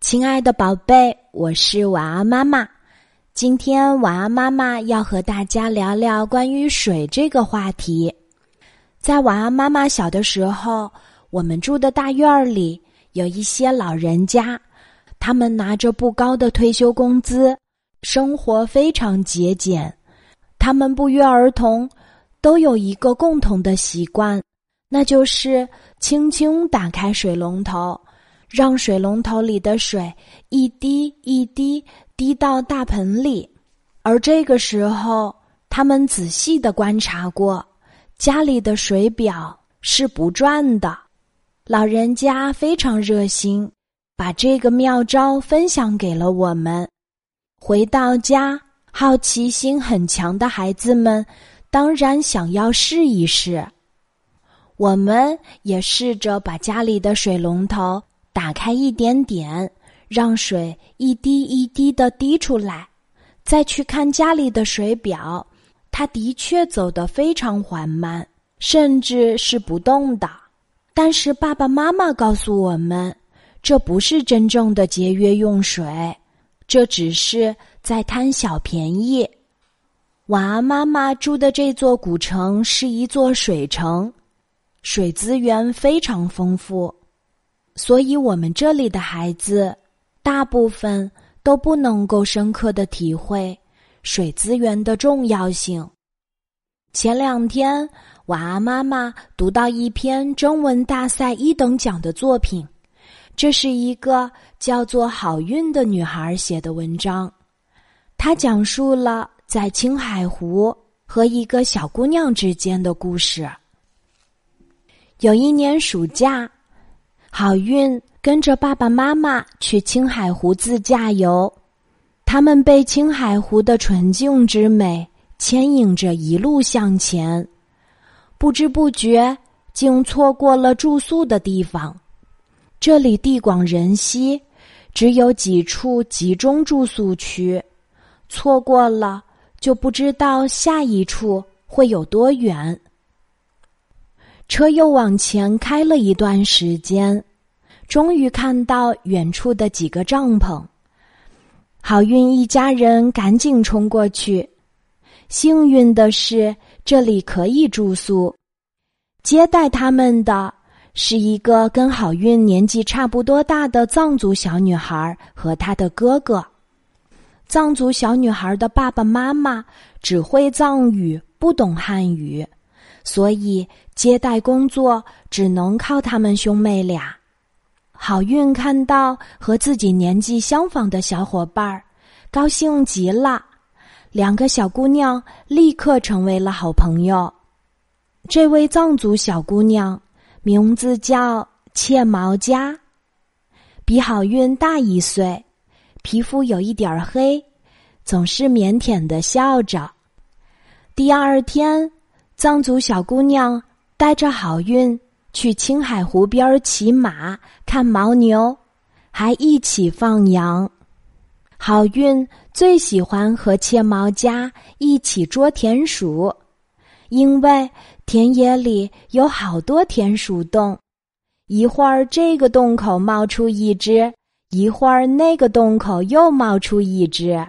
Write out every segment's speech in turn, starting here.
亲爱的宝贝，我是晚安妈妈。今天晚安妈妈要和大家聊聊关于水这个话题。在晚安妈妈小的时候，我们住的大院儿里有一些老人家，他们拿着不高的退休工资，生活非常节俭。他们不约而同都有一个共同的习惯，那就是轻轻打开水龙头。让水龙头里的水一滴一滴滴到大盆里，而这个时候，他们仔细的观察过，家里的水表是不转的。老人家非常热心，把这个妙招分享给了我们。回到家，好奇心很强的孩子们当然想要试一试。我们也试着把家里的水龙头。打开一点点，让水一滴一滴的滴出来，再去看家里的水表，它的确走得非常缓慢，甚至是不动的。但是爸爸妈妈告诉我们，这不是真正的节约用水，这只是在贪小便宜。晚安，妈妈住的这座古城是一座水城，水资源非常丰富。所以，我们这里的孩子大部分都不能够深刻的体会水资源的重要性。前两天，晚安妈妈读到一篇征文大赛一等奖的作品，这是一个叫做好运的女孩写的文章。她讲述了在青海湖和一个小姑娘之间的故事。有一年暑假。好运跟着爸爸妈妈去青海湖自驾游，他们被青海湖的纯净之美牵引着一路向前，不知不觉竟错过了住宿的地方。这里地广人稀，只有几处集中住宿区，错过了就不知道下一处会有多远。车又往前开了一段时间。终于看到远处的几个帐篷，好运一家人赶紧冲过去。幸运的是，这里可以住宿。接待他们的是一个跟好运年纪差不多大的藏族小女孩和她的哥哥。藏族小女孩的爸爸妈妈只会藏语，不懂汉语，所以接待工作只能靠他们兄妹俩。好运看到和自己年纪相仿的小伙伴儿，高兴极了。两个小姑娘立刻成为了好朋友。这位藏族小姑娘名字叫切毛佳，比好运大一岁，皮肤有一点黑，总是腼腆的笑着。第二天，藏族小姑娘带着好运。去青海湖边骑马、看牦牛，还一起放羊。好运最喜欢和切毛家一起捉田鼠，因为田野里有好多田鼠洞，一会儿这个洞口冒出一只，一会儿那个洞口又冒出一只。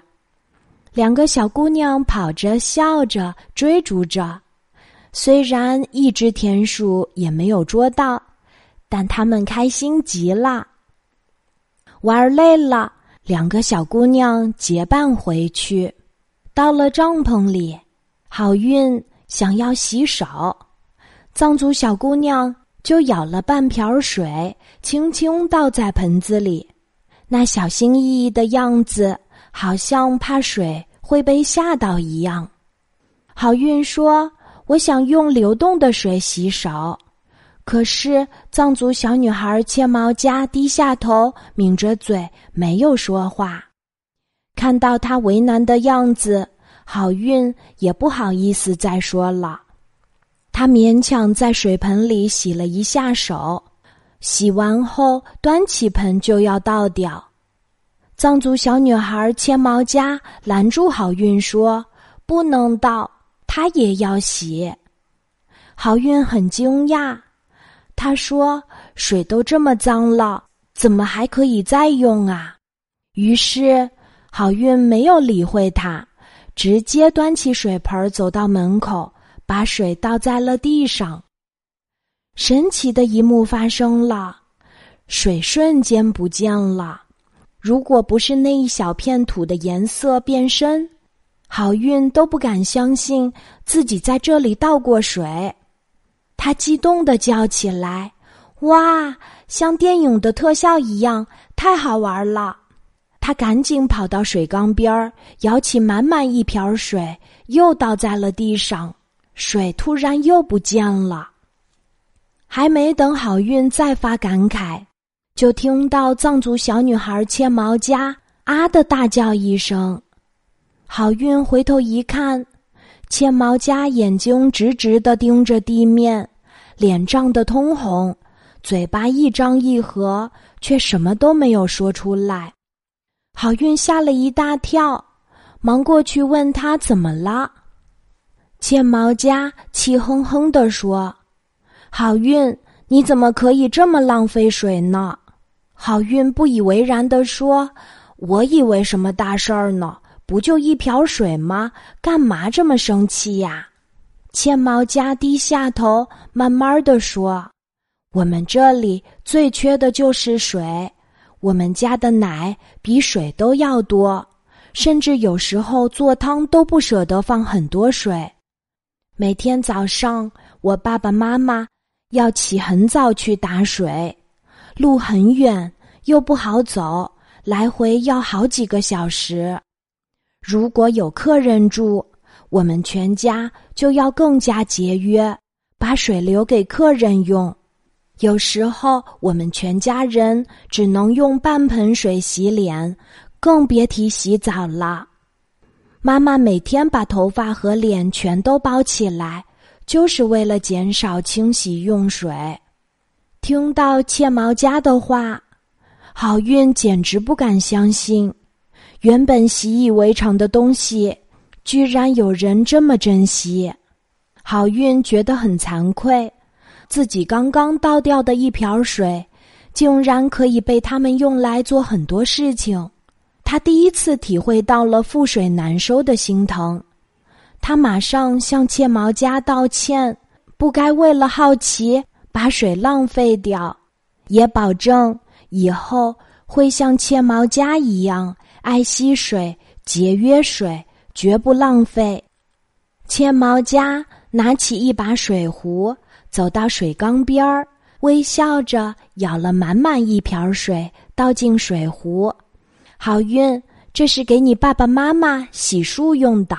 两个小姑娘跑着、笑着追逐着。虽然一只田鼠也没有捉到，但他们开心极了。玩累了，两个小姑娘结伴回去。到了帐篷里，好运想要洗手，藏族小姑娘就舀了半瓢水，轻轻倒在盆子里，那小心翼翼的样子，好像怕水会被吓到一样。好运说。我想用流动的水洗手，可是藏族小女孩切毛家低下头，抿着嘴，没有说话。看到她为难的样子，好运也不好意思再说了。他勉强在水盆里洗了一下手，洗完后端起盆就要倒掉。藏族小女孩切毛家拦住好运说：“不能倒。”他也要洗，好运很惊讶。他说：“水都这么脏了，怎么还可以再用啊？于是好运没有理会他，直接端起水盆走到门口，把水倒在了地上。神奇的一幕发生了，水瞬间不见了。如果不是那一小片土的颜色变深，好运都不敢相信自己在这里倒过水。他激动的叫起来：“哇，像电影的特效一样，太好玩了！”他赶紧跑到水缸边儿，舀起满满一瓢水，又倒在了地上，水突然又不见了。还没等好运再发感慨，就听到藏族小女孩切毛家啊的大叫一声。好运回头一看，千毛家眼睛直直的盯着地面，脸涨得通红，嘴巴一张一合，却什么都没有说出来。好运吓了一大跳，忙过去问他怎么了。千毛家气哼哼地说。好运，你怎么可以这么浪费水呢？好运不以为然地说：“我以为什么大事儿呢？不就一瓢水吗？干嘛这么生气呀？”茜毛家低下头，慢慢地说：“我们这里最缺的就是水，我们家的奶比水都要多，甚至有时候做汤都不舍得放很多水。每天早上，我爸爸妈妈。”要起很早去打水，路很远又不好走，来回要好几个小时。如果有客人住，我们全家就要更加节约，把水留给客人用。有时候我们全家人只能用半盆水洗脸，更别提洗澡了。妈妈每天把头发和脸全都包起来。就是为了减少清洗用水。听到切毛家的话，好运简直不敢相信，原本习以为常的东西，居然有人这么珍惜。好运觉得很惭愧，自己刚刚倒掉的一瓢水，竟然可以被他们用来做很多事情。他第一次体会到了覆水难收的心疼。他马上向切毛家道歉，不该为了好奇把水浪费掉，也保证以后会像切毛家一样爱惜水、节约水，绝不浪费。千毛家拿起一把水壶，走到水缸边儿，微笑着舀了满满一瓢水，倒进水壶。好运，这是给你爸爸妈妈洗漱用的。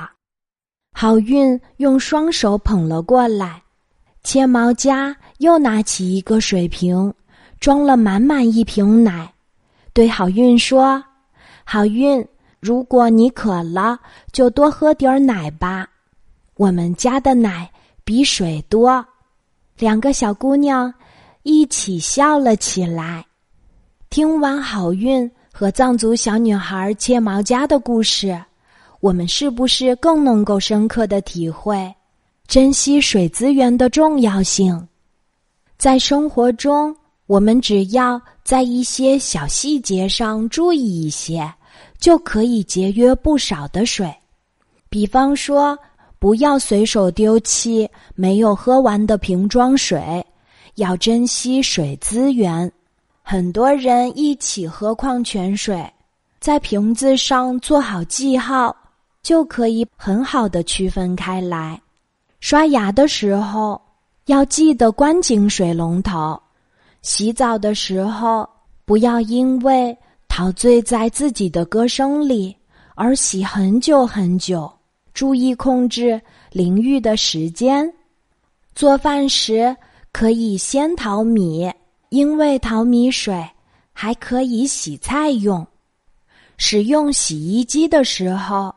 好运用双手捧了过来，千毛家又拿起一个水瓶，装了满满一瓶奶，对好运说：“好运，如果你渴了，就多喝点奶吧。我们家的奶比水多。”两个小姑娘一起笑了起来。听完好运和藏族小女孩切毛家的故事。我们是不是更能够深刻的体会珍惜水资源的重要性？在生活中，我们只要在一些小细节上注意一些，就可以节约不少的水。比方说，不要随手丢弃没有喝完的瓶装水，要珍惜水资源。很多人一起喝矿泉水，在瓶子上做好记号。就可以很好的区分开来。刷牙的时候要记得关紧水龙头。洗澡的时候不要因为陶醉在自己的歌声里而洗很久很久。注意控制淋浴的时间。做饭时可以先淘米，因为淘米水还可以洗菜用。使用洗衣机的时候。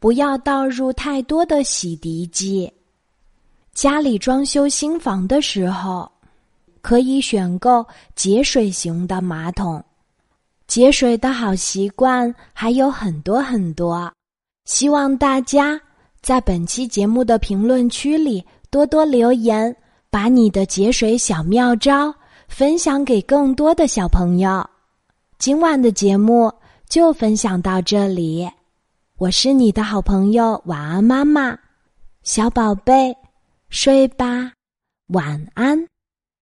不要倒入太多的洗涤剂。家里装修新房的时候，可以选购节水型的马桶。节水的好习惯还有很多很多，希望大家在本期节目的评论区里多多留言，把你的节水小妙招分享给更多的小朋友。今晚的节目就分享到这里，我是你的好朋友晚安妈妈，小宝贝，睡吧，晚安。